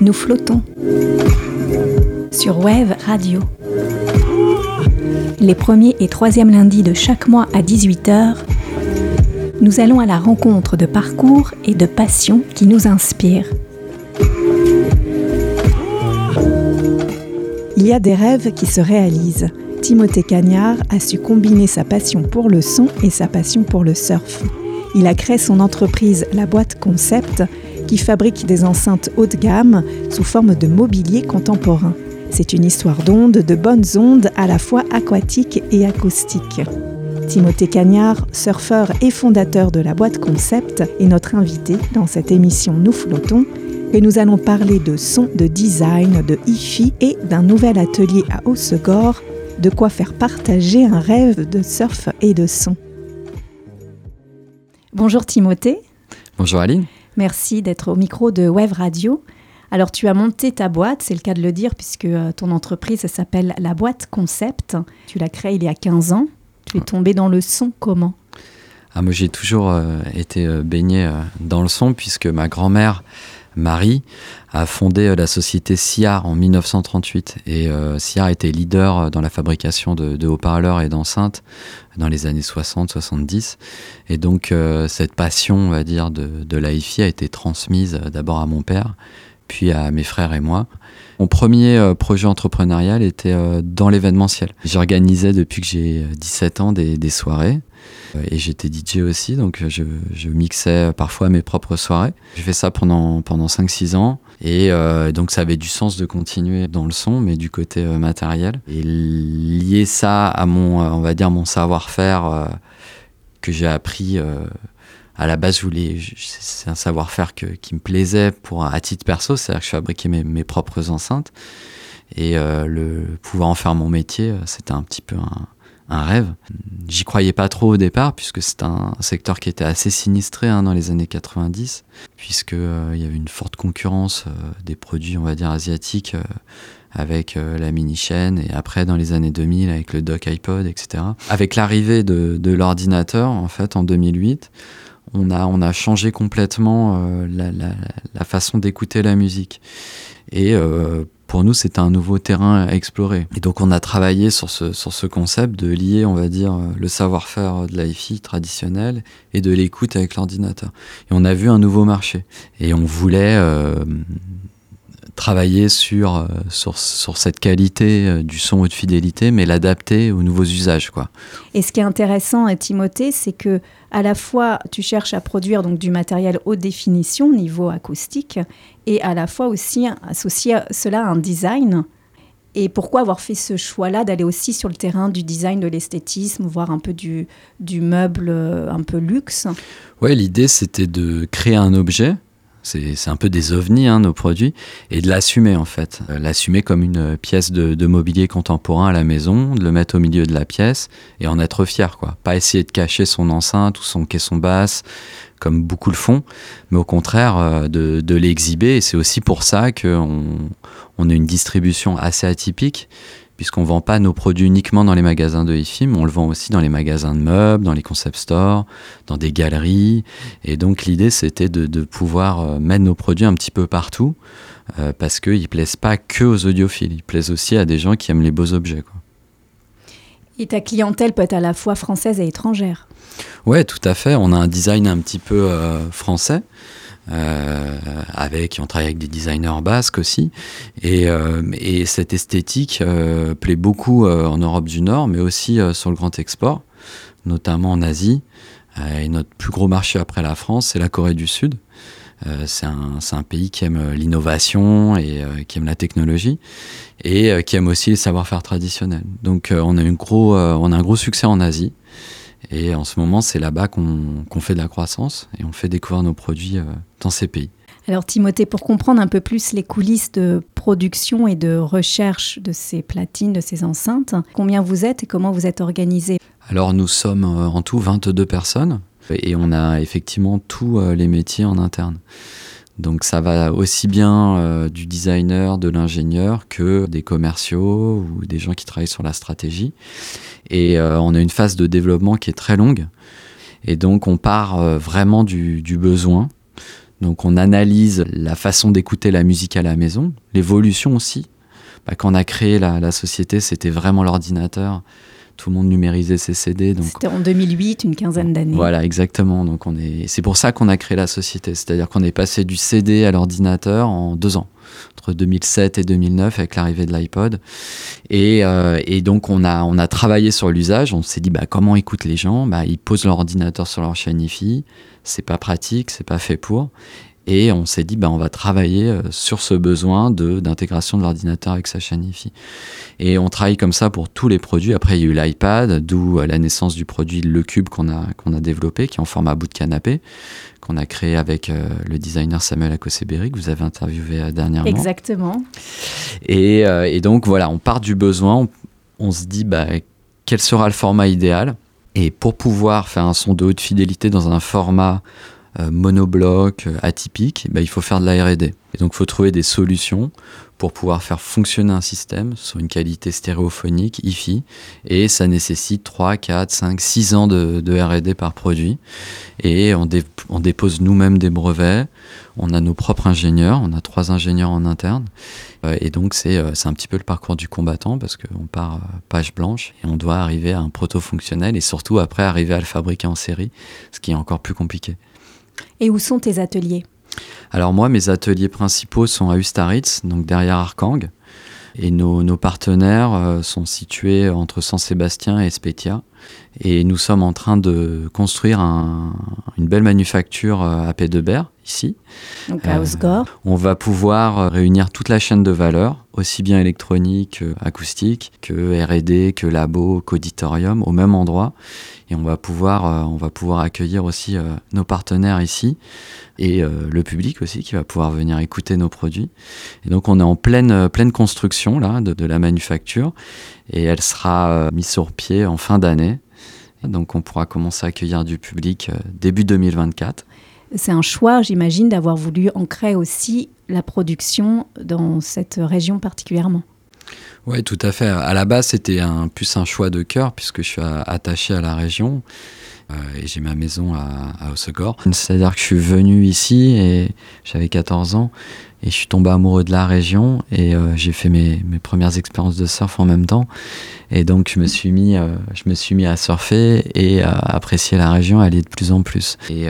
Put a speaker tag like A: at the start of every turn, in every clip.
A: Nous flottons sur Wave Radio. Les premiers et troisièmes lundis de chaque mois à 18h, nous allons à la rencontre de parcours et de passions qui nous inspirent. Il y a des rêves qui se réalisent. Timothée Cagnard a su combiner sa passion pour le son et sa passion pour le surf. Il a créé son entreprise La Boîte Concept qui fabrique des enceintes haut de gamme sous forme de mobilier contemporain. C'est une histoire d'ondes, de bonnes ondes à la fois aquatiques et acoustiques. Timothée Cagnard, surfeur et fondateur de la boîte Concept, est notre invité dans cette émission Nous flottons et nous allons parler de son, de design, de hi-fi et d'un nouvel atelier à Haussegor, de quoi faire partager un rêve de surf et de son. Bonjour Timothée.
B: Bonjour Aline.
A: Merci d'être au micro de Web Radio. Alors tu as monté ta boîte, c'est le cas de le dire, puisque euh, ton entreprise s'appelle La Boîte Concept. Tu l'as créée il y a 15 ans. Tu es tombé dans le son comment?
B: Ah, Moi j'ai toujours euh, été euh, baigné dans le son, puisque ma grand-mère Marie a fondé la société SIAR en 1938 et SIAR était leader dans la fabrication de, haut-parleurs et d'enceintes dans les années 60-70 et donc cette passion on va dire de, de la hi a été transmise d'abord à mon père puis à mes frères et moi. Mon premier euh, projet entrepreneurial était euh, dans l'événementiel. J'organisais depuis que j'ai 17 ans des, soirées euh, et j'étais DJ aussi, donc je, mixais parfois mes propres soirées. J'ai fait ça pendant, pendant 5-6 ans et donc ça avait du sens de continuer dans le son, mais du côté matériel. Et lier ça à mon, on va dire, mon savoir-faire que j'ai appris à la base, c'est un savoir-faire qui me plaisait pour à titre perso, c'est-à-dire que je fabriquais mes, propres enceintes et euh, le pouvoir en faire mon métier, euh, c'était un petit peu un, rêve. J'y croyais pas trop au départ puisque c'est un secteur qui était assez sinistré hein, dans les années 90 puisque euh, il y avait une forte concurrence des produits, on va dire asiatiques avec la mini chaîne et après dans les années 2000 avec le dock iPod, etc. Avec l'arrivée de, de l'ordinateur en fait en 2008 on a, on a changé complètement euh, la, façon d'écouter la musique. Et euh, pour nous, c'était un nouveau terrain à explorer. Et donc, on a travaillé sur ce, sur ce concept de lier, on va dire, le savoir-faire de la hi traditionnelle et de l'écoute avec l'ordinateur. Et on a vu un nouveau marché. Et on voulait euh, travailler sur, sur, sur, cette qualité du son haute fidélité, mais l'adapter aux nouveaux usages. Quoi.
A: Et ce qui est intéressant, Timothée, c'est que à la fois tu cherches à produire donc du matériel haute définition niveau acoustique et à la fois aussi associer cela à un design. Et pourquoi avoir fait ce choix-là d'aller aussi sur le terrain du design, de l'esthétisme, voire un peu du, du meuble euh, un peu luxe?
B: Ouais, l'idée c'était de créer un objet c'est un peu des ovnis, hein, nos produits, et de l'assumer en fait. Euh, l'assumer comme une pièce de, mobilier contemporain à la maison, de le mettre au milieu de la pièce et en être fier. quoi. Pas essayer de cacher son enceinte ou son caisson basse, comme beaucoup le font, mais au contraire euh, de, l'exhiber. Et c'est aussi pour ça qu'on on a une distribution assez atypique puisqu'on vend pas nos produits uniquement dans les magasins de e-film, on le vend aussi dans les magasins de meubles, dans les concept stores, dans des galeries. Et donc l'idée, c'était de, pouvoir euh, mettre nos produits un petit peu partout, euh, parce qu'ils plaisent pas que aux audiophiles, ils plaisent aussi à des gens qui aiment les beaux objets.
A: Et ta clientèle peut être à la fois française et étrangère.
B: Ouais, tout à fait. On a un design un petit peu euh, français. Euh, avec, on travaille avec des designers basques aussi. Et, euh, et cette esthétique euh, plaît beaucoup en Europe du Nord, mais aussi sur le grand export, notamment en Asie. et notre plus gros marché après la France, c'est la Corée du Sud. c'est un, pays qui aime l'innovation et qui aime la technologie et qui aime aussi les savoir-faire traditionnels. Donc on a un gros succès en Asie. Et en ce moment, c'est là-bas qu'on fait de la croissance et on fait découvrir nos produits euh, dans ces pays.
A: Alors Timothée, pour comprendre un peu plus les coulisses de production et de recherche de ces platines, de ces enceintes, combien vous êtes et comment vous êtes organisé?
B: Alors nous sommes euh, en tout 22 personnes et on a effectivement tous euh, les métiers en interne. Donc ça va aussi bien euh, du designer, de l'ingénieur que des commerciaux ou des gens qui travaillent sur la stratégie. Et euh, on a une phase de développement qui est très longue. Et donc on part euh, vraiment du, besoin. Donc on analyse la façon d'écouter la musique à la maison, l'évolution aussi. Bah, quand on a créé la société, c'était vraiment l'ordinateur tout le monde numérisait ses CD.
A: C'était en 2008, une quinzaine d'années.
B: Voilà, exactement. Donc on est, c'est pour ça qu'on a créé la société. C'est-à-dire qu'on est passé du CD à l'ordinateur en deux ans, entre 2007 et 2009 avec l'arrivée de l'iPod. Et, euh, et, donc on a, on a travaillé sur l'usage. On s'est dit bah, comment écoutent les gens? Bah, Ils posent leur ordinateur sur leur chaîne IFI. C'est pas pratique, c'est pas fait pour. Et on s'est dit, bah, on va travailler euh, sur ce besoin d'intégration de, l'ordinateur avec sa chaîne IFI. Et on travaille comme ça pour tous les produits. Après, il y a eu l'iPad, d'où euh, la naissance du produit Le Cube qu'on a, qu'on a développé, qui est en format bout de canapé, qu'on a créé avec euh, le designer Samuel Akoseberi, que vous avez interviewé dernièrement.
A: Exactement.
B: Et, et, donc, voilà, on part du besoin, on, on se dit, bah, quel sera le format idéal? Et pour pouvoir faire un son de haute fidélité dans un format monobloc, euh, atypique, bah, il faut faire de la R&D. Et donc, il faut trouver des solutions pour pouvoir faire fonctionner un système sur une qualité stéréophonique, IFI, et ça nécessite 3, 4, 5, 6 ans de, R&D par produit. Et on, on dépose nous-mêmes des brevets, on a nos propres ingénieurs, on a trois ingénieurs en interne, euh, et donc c'est un petit peu le parcours du combattant, parce qu'on part page blanche, et on doit arriver à un proto-fonctionnel, et surtout après arriver à le fabriquer en série, ce qui est encore plus compliqué.
A: Et où sont tes ateliers
B: Alors moi, mes ateliers principaux sont à Ustaritz, donc derrière Arkang. Et nos, partenaires euh, sont situés entre Saint-Sébastien et Spetia. Et nous sommes en train de construire une belle manufacture euh, à Pédebert, ici.
A: Donc à Osgore.
B: Euh, on va pouvoir réunir toute la chaîne de valeur, aussi bien électronique, acoustique, que RD, que labo, qu'auditorium, au même endroit et on va pouvoir, euh, on va pouvoir accueillir aussi euh, nos partenaires ici et euh, le public aussi qui va pouvoir venir écouter nos produits. Et donc on est en pleine, pleine construction là de, la manufacture et elle sera mise sur pied en fin d'année. Donc on pourra commencer à accueillir du public début 2024.
A: C'est un choix, j'imagine, d'avoir voulu ancrer aussi la production dans cette région particulièrement.
B: Oui, tout à fait. À la base, c'était un, plus un choix de cœur, puisque je suis attaché à la région. Euh, et j'ai ma maison à, à C'est-à-dire que je suis venu ici et j'avais 14 ans et je suis tombé amoureux de la région et euh, j'ai fait mes, mes, premières expériences de surf en même temps. Et donc je me suis mis, euh, je me suis mis à surfer et à apprécier la région, à aller de plus en plus. Et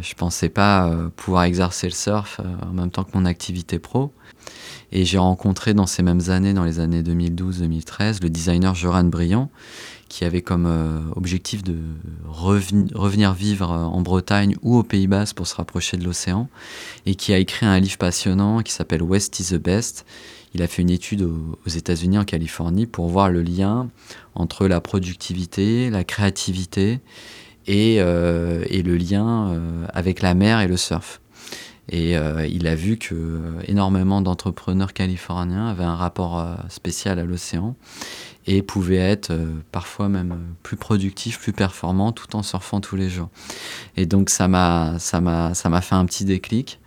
B: je pensais pas pouvoir exercer le surf en même temps que mon activité pro. Et j'ai rencontré dans ces mêmes années, dans les années 2012-2013, le designer Joran Briand, qui avait comme euh, objectif de revenir vivre en Bretagne ou au Pays Bas pour se rapprocher de l'océan, et qui a écrit un livre passionnant qui s'appelle West is the Best. Il a fait une étude aux, États-Unis, en Californie, pour voir le lien entre la productivité, la créativité et, euh, le lien euh, avec la mer et le surf. Et euh, il a vu que euh, énormément d'entrepreneurs californiens avaient un rapport euh, spécial à l'océan et pouvaient être parfois même plus productifs, plus performants, tout en surfant tous les jours. Et donc ça m'a ça m'a ça m'a fait un petit déclic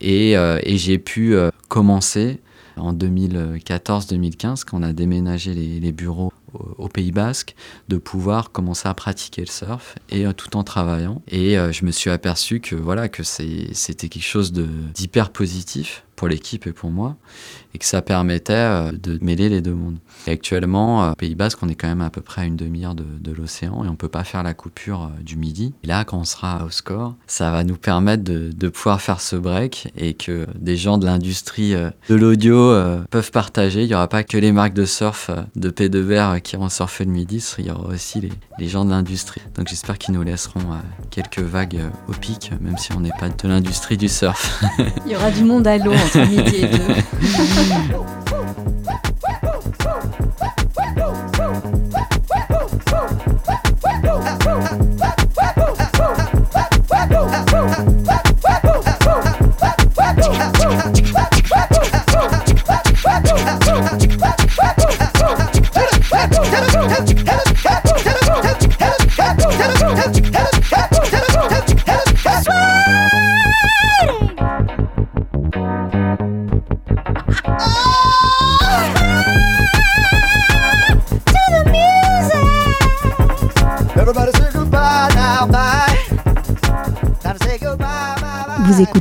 B: et, j'ai pu commencer en 2014-2015 quand on a déménagé les bureaux au Pays Basque, de pouvoir commencer à pratiquer le surf et euh, tout en travaillant. Et euh, je me suis aperçu que voilà que c'était quelque chose d'hyper positif pour l'équipe et pour moi, et que ça permettait euh, de mêler les deux mondes. Et actuellement, au Pays Basque, on est quand même à peu près à une demi-heure de, l'océan et on peut pas faire la coupure du midi. Et là, quand on sera au score, ça va nous permettre de, de pouvoir faire ce break et que des gens de l'industrie de l'audio peuvent partager. Il n'y aura pas que les marques de surf de P de Verre qui vont surfer le midi, il y aura aussi les, gens de l'industrie. Donc j'espère qu'ils nous laisseront euh, quelques vagues euh, au pic, même si on n'est pas de l'industrie du surf.
A: il y aura du monde à l'eau entre midi et deux.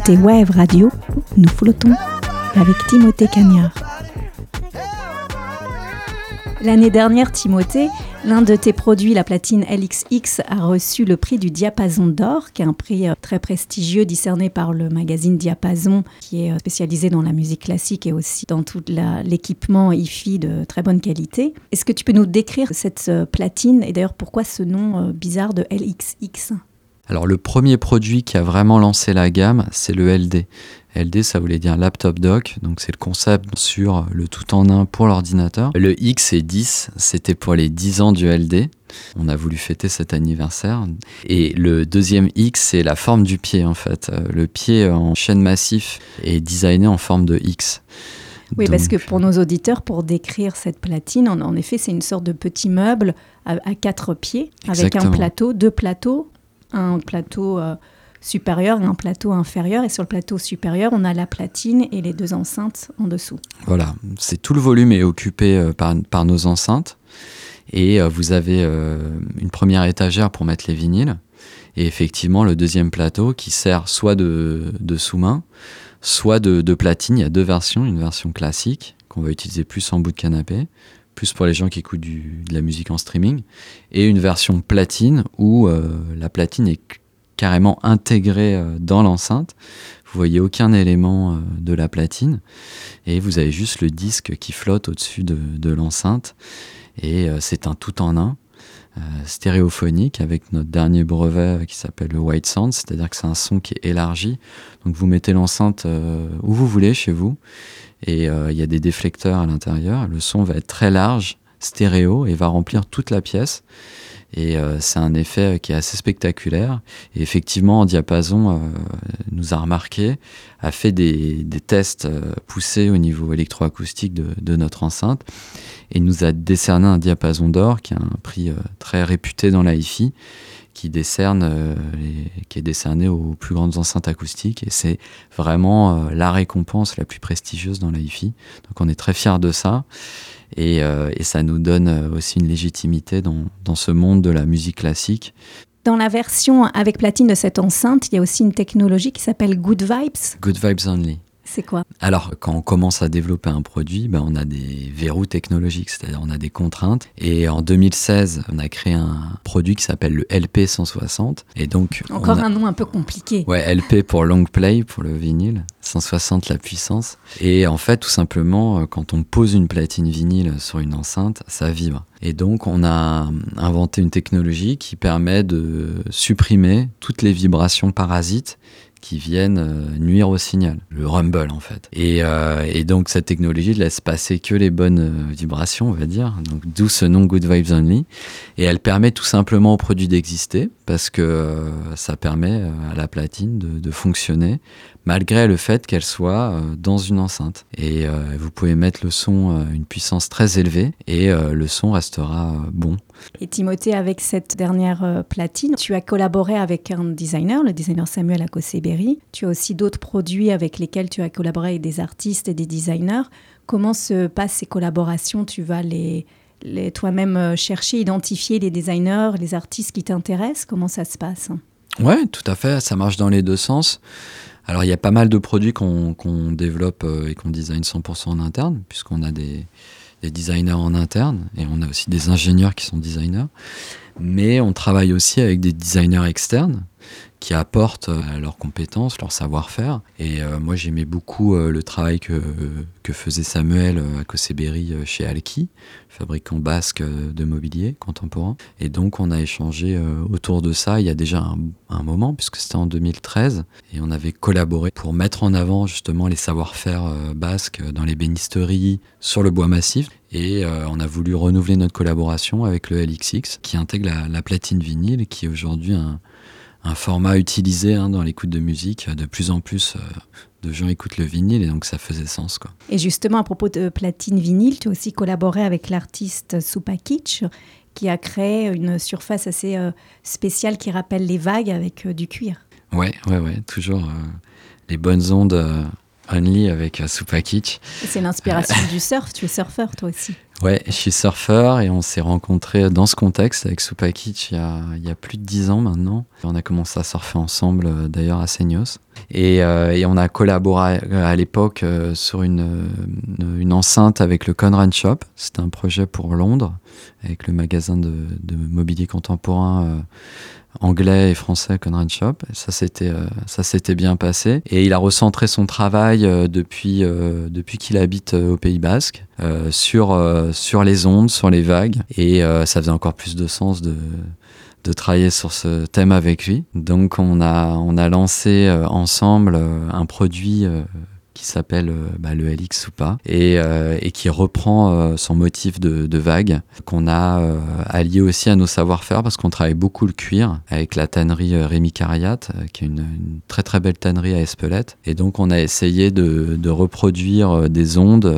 A: écoutez Wave Radio, nous flottons avec Timothée Cagnard. L'année dernière, Timothée, l'un de tes produits, la platine LXX, a reçu le prix du Diapason d'Or, qui est un prix euh, très prestigieux discerné par le magazine Diapason, qui est euh, spécialisé dans la musique classique et aussi dans tout l'équipement hi-fi de très bonne qualité. Est-ce que tu peux nous décrire cette euh, platine? Et d'ailleurs pourquoi ce nom bizarre de LXX
B: alors le premier produit qui a vraiment lancé la gamme, c'est le LD. LD, ça voulait dire laptop dock, donc c'est le concept sur le tout en un pour l'ordinateur. Le X et 10, c'était pour les 10 ans du LD. On a voulu fêter cet anniversaire. Et le deuxième X, c'est la forme du pied en fait. Le pied en chaîne massif est designé en forme de X.
A: Oui, parce que pour nos auditeurs, pour décrire cette platine, en, effet, c'est une sorte de petit meuble à, quatre pieds, avec un plateau, deux plateaux, un plateau euh, supérieur et un plateau inférieur. Et sur le plateau supérieur, on a la platine et les deux enceintes en dessous.
B: Voilà, c'est tout le volume est occupé euh, par, nos enceintes. Et euh, vous avez une première étagère pour mettre les vinyles. Et effectivement, le deuxième plateau qui sert soit de, de sous-main, soit de, de, platine. Il y a deux versions. Une version classique qu'on va utiliser plus en bout de canapé, plus pour les gens qui écoutent de la musique en streaming, et une version platine où euh, la platine est carrément intégrée euh, dans l'enceinte. Vous voyez aucun élément euh, de la platine, et vous avez juste le disque qui flotte au-dessus de, de l'enceinte, et c'est un tout en un. stéréophonique avec notre dernier brevet qui s'appelle le White Sound, c'est-à-dire que c'est un son qui est élargi. Donc vous mettez l'enceinte où vous voulez chez vous et euh, il y a des déflecteurs à l'intérieur. Le son va être très large, stéréo, et va remplir toute la pièce. Et euh, c'est un effet qui est assez spectaculaire. Et effectivement, en diapason euh, nous a remarqué, a fait des, tests poussés au niveau électroacoustique de, notre enceinte, et nous a décerné un diapason d'or, qui est un prix très réputé dans la hi-fi, qui décerne, euh, qui est décerné aux plus grandes enceintes acoustiques et c'est vraiment euh, la récompense la plus prestigieuse dans la hi-fi. Donc on est très fiers de ça et, euh, et ça nous donne aussi une légitimité dans, dans ce monde de la musique classique.
A: Dans la version avec platine de cette enceinte, il y a aussi une technologie qui s'appelle Good Vibes.
B: Good Vibes Only.
A: C'est quoi?
B: Alors, quand on commence à développer un produit, ben, on a des verrous technologiques, c'est-à-dire on a des contraintes. Et en 2016, on a créé un produit qui s'appelle le LP 160. Et donc,
A: Encore un nom un peu compliqué.
B: Ouais, LP pour long play, pour le vinyle. 160 la puissance. Et en fait, tout simplement, euh, quand on pose une platine vinyle sur une enceinte, ça vibre. Et donc, on a inventé une technologie qui permet de supprimer toutes les vibrations parasites qui viennent euh, nuire au signal, le rumble en fait. Et, euh, et donc cette technologie laisse passer que les bonnes euh, vibrations, on va dire, donc d'où ce nom Good Vibes Only. Et elle permet tout simplement au produit d'exister parce que ça permet à la platine de, de fonctionner malgré le fait qu'elle soit dans une enceinte. Et vous pouvez mettre le son à une puissance très élevée et le son restera bon.
A: Et Timothée, avec cette dernière euh, platine, tu as collaboré avec un designer, le designer Samuel Akoseberi. Tu as aussi d'autres produits avec lesquels tu as collaboré avec des artistes et des designers. Comment se passent ces collaborations? Tu vas les, toi-même euh, chercher, identifier les designers, les artistes qui t'intéressent? Comment ça se passe?
B: Ouais, tout à fait. Ça marche dans les deux sens. Alors, il y a pas mal de produits qu'on développe euh, et qu'on design 100% en interne, puisqu'on a des, des designers en interne et on a aussi des ingénieurs qui sont designers. Mais on travaille aussi avec des designers externes qui apportent euh, leurs compétences, leur savoir-faire. Et euh, moi, j'aimais beaucoup euh, le travail que, que faisait Samuel à Koseberi chez Alki, fabricant basque de mobilier contemporain. Et donc, on a échangé autour de ça il y a déjà un, un moment, puisque c'était en 2013. Et on avait collaboré pour mettre en avant justement les savoir-faire basques dans les bénisteries, sur le bois massif. Et on a voulu renouveler notre collaboration avec le LXX, qui intègre la, la platine vinyle, qui est aujourd'hui un, un format utilisé hein, dans l'écoute de musique. De plus en plus euh, de gens écoutent le vinyle et donc ça faisait sens. Quoi.
A: Et justement, à propos de platine vinyle, tu as aussi collaboré avec l'artiste Supakic qui a créé une surface assez euh, spéciale qui rappelle les vagues avec euh, du cuir.
B: Ouais, ouais, ouais, toujours les bonnes ondes Only avec Supakic.
A: C'est l'inspiration du surf, tu es surfeur toi aussi.
B: Ouais, je suis surfeur et on s'est rencontrés dans ce contexte avec Supakic il y, a, plus de dix ans maintenant. On a commencé à surfer ensemble euh, d'ailleurs à Seignos. Et, euh, on a collaboré à l'époque euh, sur une, une, enceinte avec le Conran Shop. C'était un projet pour Londres avec le magasin de, mobilier contemporain euh, anglais et français Conrad Shop. Ça s'était euh, ça s'était bien passé et il a recentré son travail euh, depuis euh, depuis qu'il habite au Pays Basque sur sur les ondes, sur les vagues et ça faisait encore plus de sens de de travailler sur ce thème avec lui. Donc on a on a lancé ensemble un produit qui s'appelle euh, bah, le LX ou pas, et, euh, qui reprend euh, son motif de, vague, qu'on a allié aussi à nos savoir-faire, parce qu'on travaille beaucoup le cuir avec la tannerie Rémi Cariat, qui est une, très très belle tannerie à Espelette. Et donc on a essayé de, reproduire des ondes,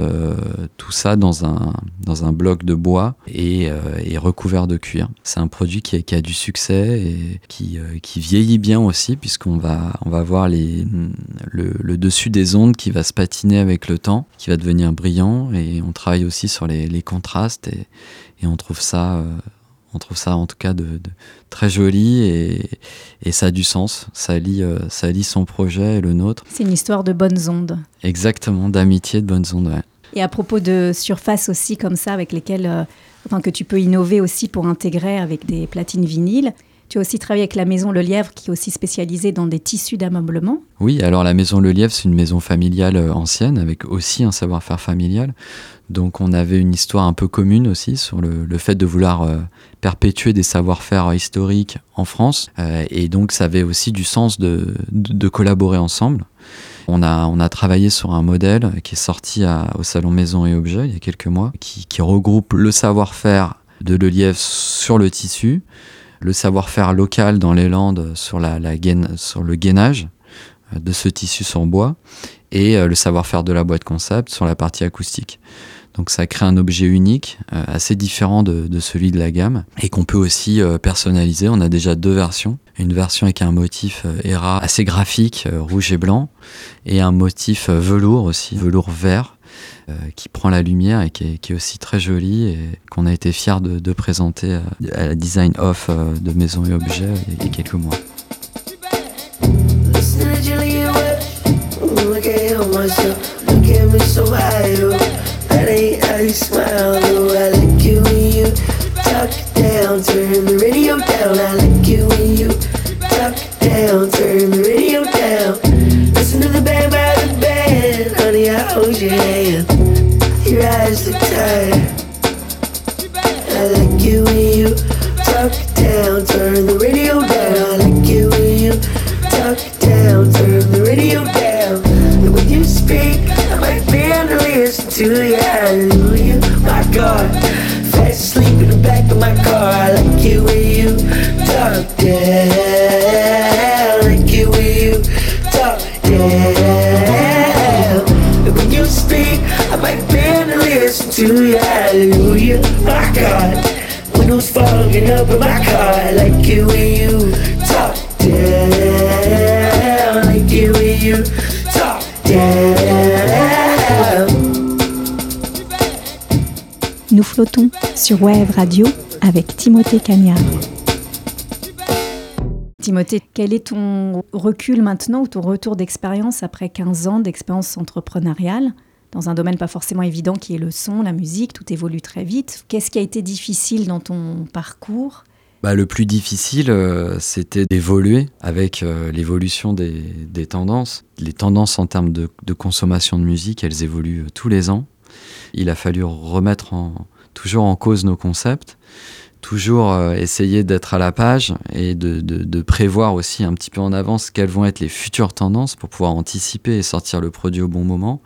B: tout ça dans un, dans un bloc de bois et, recouvert de cuir. C'est un produit qui a, du succès et qui, qui vieillit bien aussi, puisqu'on va, on va voir les, le, le dessus des ondes qui va se patiner avec le temps, qui va devenir brillant. Et on travaille aussi sur les, les contrastes et, et, on trouve ça, euh, on trouve ça en tout cas de, de très joli et, et, ça a du sens. Ça lie, euh, ça lie son projet et le nôtre.
A: C'est une histoire de bonnes ondes.
B: Exactement, d'amitié, de bonnes ondes. Ouais.
A: Et à propos de surfaces aussi comme ça, avec lesquelles, euh, enfin que tu peux innover aussi pour intégrer avec des platines vinyles. Tu as aussi travaillé avec la maison Le Lièvre, qui est aussi spécialisée dans des tissus d'ameublement.
B: Oui, alors la maison Le Lièvre, c'est une maison familiale ancienne, avec aussi un savoir-faire familial. Donc on avait une histoire un peu commune aussi sur le, fait de vouloir euh, perpétuer des savoir-faire historiques en France. Euh, et donc ça avait aussi du sens de, collaborer ensemble. On a, travaillé sur un modèle qui est sorti au Salon Maison et Objets il y a quelques mois, qui, qui regroupe le savoir-faire de Le Lièvre sur le tissu, le savoir-faire local dans les Landes sur, le gainage de ce tissu sur bois et le savoir-faire de la boîte concept sur la partie acoustique. Donc ça crée un objet unique, euh, assez différent de, celui de la gamme, et qu'on peut aussi euh, personnaliser. On a déjà deux versions. Une version avec un motif euh, ERA assez graphique, rouge et blanc, et un motif velours aussi, velours vert, euh, qui prend la lumière et qui est, aussi très jolie et qu'on a été fiers de, présenter à, la design off euh, de Maison et Objets il y a quelques mois.
A: Nous flottons sur Wave Radio avec Timothée Cagnard. Timothée, quel est ton recul maintenant ou ton retour d'expérience après 15 ans d'expérience entrepreneuriale? Dans un domaine pas forcément évident qui est le son, la musique, tout évolue très vite. Qu'est-ce qui a été difficile dans ton parcours?
B: Bah, le plus difficile, euh, c'était d'évoluer avec euh, l'évolution des, tendances. Les tendances en termes de, consommation de musique, elles évoluent euh, tous les ans. Il a fallu remettre toujours en cause nos concepts, toujours euh, essayer d'être à la page et de, prévoir aussi un petit peu en avance quelles vont être les futures tendances pour pouvoir anticiper et sortir le produit au bon moment,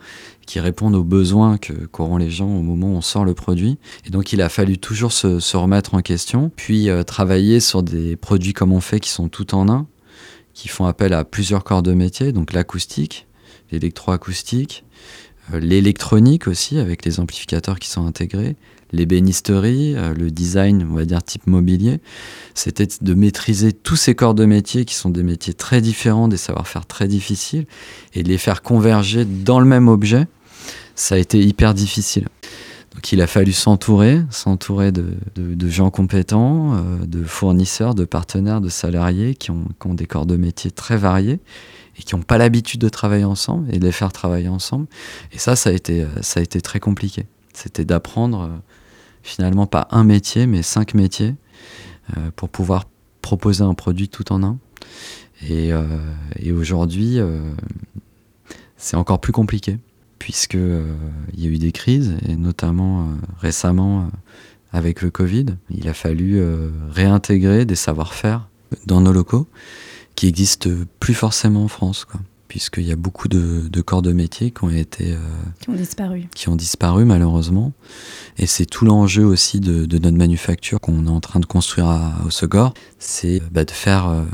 B: qui répondent aux besoins qu'auront les gens au moment où on sort le produit. Et donc il a fallu toujours se, se remettre en question, puis euh, travailler sur des produits comme on fait qui sont tout en un, qui font appel à plusieurs corps de métier, donc l'acoustique, l'électroacoustique, euh, l'électronique aussi avec les amplificateurs qui sont intégrés, l'ébénisterie, euh, le design, on va dire type mobilier, c'était de maîtriser tous ces corps de métier qui sont des métiers très différents, des savoir-faire très difficiles, et de les faire converger dans le même objet, ça a été hyper difficile. Donc il a fallu s'entourer, s'entourer de, gens compétents, euh, de fournisseurs, de partenaires, de salariés qui ont, des corps de métier très variés et qui n'ont pas l'habitude de travailler ensemble et de les faire travailler ensemble. Et ça, ça a été, ça a été très compliqué. C'était d'apprendre finalement pas un métier, mais cinq métiers pour pouvoir proposer un produit tout en un. Et, et aujourd'hui, c'est encore plus compliqué puisque euh, il y a eu des crises et notamment euh, récemment euh, avec le Covid, il a fallu réintégrer des savoir-faire dans nos locaux qui existent plus forcément en France, puisqu'il y a beaucoup de, corps de métier qui ont été
A: qui ont disparu,
B: qui ont disparu malheureusement, et c'est tout l'enjeu aussi de, notre manufacture qu'on est en train de construire à, Osegor, c'est bah, de faire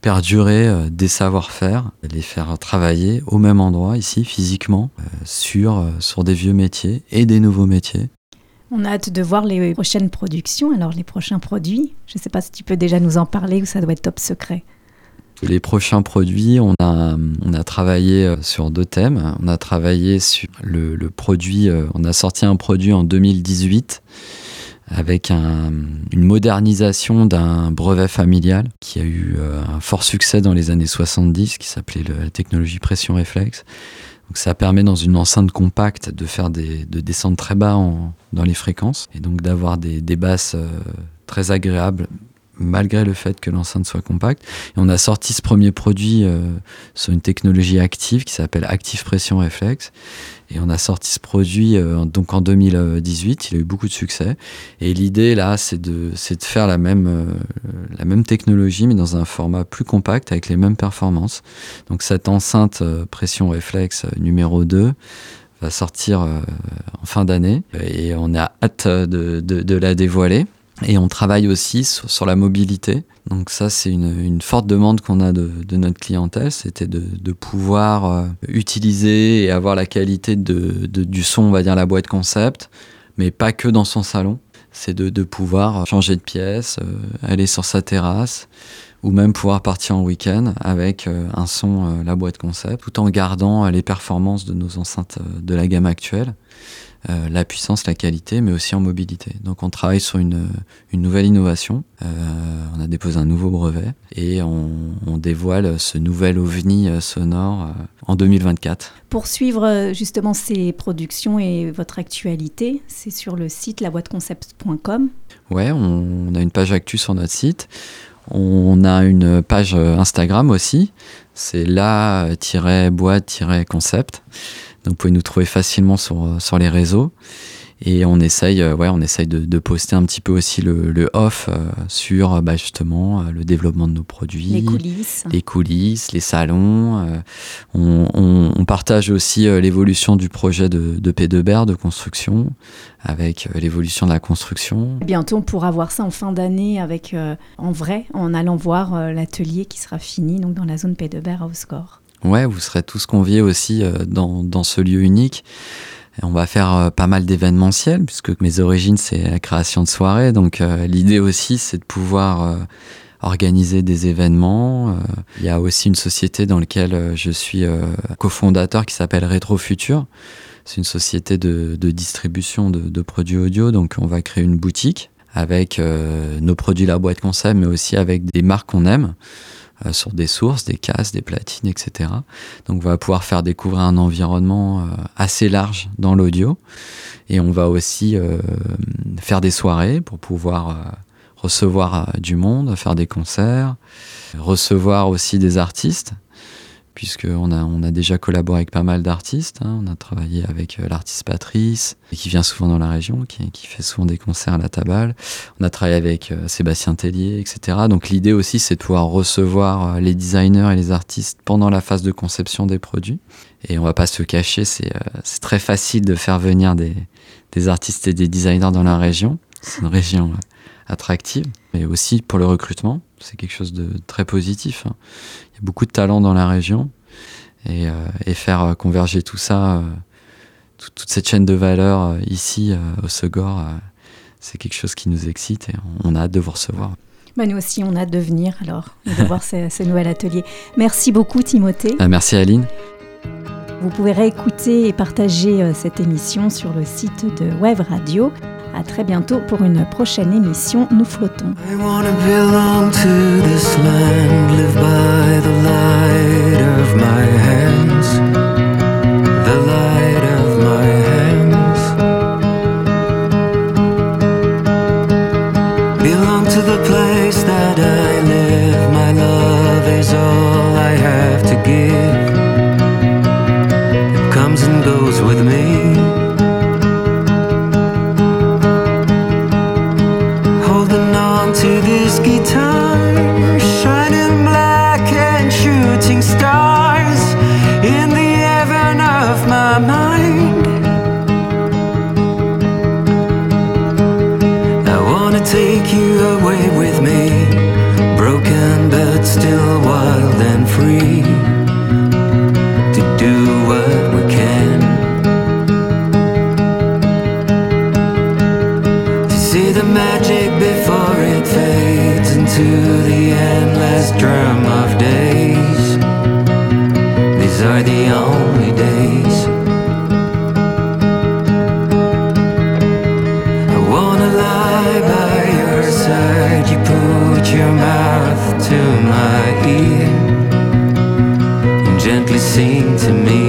B: perdurer euh, des savoir-faire, les faire travailler au même endroit, ici, physiquement, euh, sur, euh, sur des vieux métiers et des nouveaux métiers.
A: On a hâte de voir les prochaines productions, alors les prochains produits. Je ne sais pas si tu peux déjà nous en parler ou ça doit être top secret.
B: Les prochains produits, on a, travaillé sur deux thèmes. On a travaillé sur le, produit, on a sorti un produit en 2018 avec une modernisation d'un brevet familial qui a eu euh, un fort succès dans les années 70, qui s'appelait la technologie pression réflexe. Donc ça permet dans une enceinte compacte de faire des de descendre très bas dans les fréquences et donc d'avoir des, des basses euh, très agréables malgré le fait que l'enceinte soit compacte. On a sorti ce premier produit euh, sur une technologie active qui s'appelle Active Pression Reflex. Et on a sorti ce produit euh, donc en 2018. Il a eu beaucoup de succès. Et l'idée là, c'est de, faire la même, euh, la même technologie, mais dans un format plus compact avec les mêmes performances. Donc cette enceinte pression réflexe numéro 2 va sortir en fin d'année et on a hâte de la dévoiler. Et on travaille aussi sur, la mobilité. Donc ça, c'est une, forte demande qu'on a de, notre clientèle, c'était de, pouvoir euh, utiliser et avoir la qualité du son, on va dire la boîte concept, mais pas que dans son salon. C'est de, pouvoir changer de pièce, euh, aller sur sa terrasse, ou même pouvoir partir en week-end avec euh, un son, la boîte concept, tout en gardant les performances de nos enceintes de la gamme actuelle. Euh, la puissance, la qualité, mais aussi en mobilité. Donc on travaille sur une, une nouvelle innovation. Euh, on a déposé un nouveau brevet et on, on dévoile ce nouvel ovni euh, sonore en 2024.
A: Pour suivre justement ces productions et votre actualité, c'est sur le site laboîteconcept.com.
B: Ouais, on, on a une page actu sur notre site. On a une page Instagram aussi, c'est la-boîte-concept. Donc vous pouvez nous trouver facilement sur, euh, sur les réseaux. Et on essaye, euh, ouais, on essaye de, de, poster un petit peu aussi le, le off euh, sur bah, justement le développement de nos produits,
A: les coulisses,
B: les, coulisses, les salons. On, on, on, partage aussi l'évolution du projet de, de P2BR de construction, avec l'évolution de la construction.
A: Bientôt, on pourra voir ça en fin d'année avec en vrai, en allant voir l'atelier qui sera fini donc dans la zone P2BR à Oscore.
B: Ouais, vous serez tous conviés aussi euh, dans, dans, ce lieu unique. on va faire euh, pas mal d'événementiels, puisque mes origines, c'est la création de soirées. Donc euh, l'idée aussi, c'est de pouvoir organiser des événements. Il y a aussi une société dans laquelle je suis cofondateur qui s'appelle Rétrofutur. C'est une société de, de distribution de, de, produits audio. Donc on va créer une boutique avec nos produits La Boîte Concept, mais aussi avec des marques qu'on aime. Euh, sur des sources, des casques, des platines, etc. Donc on va pouvoir faire découvrir un environnement euh, assez large dans l'audio. Et on va aussi euh, faire des soirées pour pouvoir recevoir du monde, faire des concerts, recevoir aussi des artistes puisqu'on a, on a déjà collaboré avec pas mal d'artistes. Hein. On a travaillé avec euh, l'artiste Patrice, qui vient souvent dans la région, qui, fait souvent des concerts à la Tabale. On a travaillé avec euh, Sébastien Tellier, etc. Donc l'idée aussi, c'est de pouvoir recevoir euh, les designers et les artistes pendant la phase de conception des produits. Et on va pas se cacher, c'est, c'est très facile de faire venir des, des artistes et des designers dans la région. C'est une région attractive, mais aussi pour le recrutement. C'est quelque chose de très positif. Hein. Il y a beaucoup de talents dans la région et, euh, et faire euh, converger tout ça, euh, toute cette chaîne de valeur ici au Segor, c'est quelque chose qui nous excite et on a hâte de vous recevoir.
A: Bah nous aussi, on a hâte de venir alors, de voir ce, ce nouvel atelier. Merci beaucoup Timothée.
B: merci Aline.
C: Vous pouvez réécouter et partager cette émission sur le site de Web Radio. À très bientôt pour une prochaine émission Nous flottons.
D: sing to me.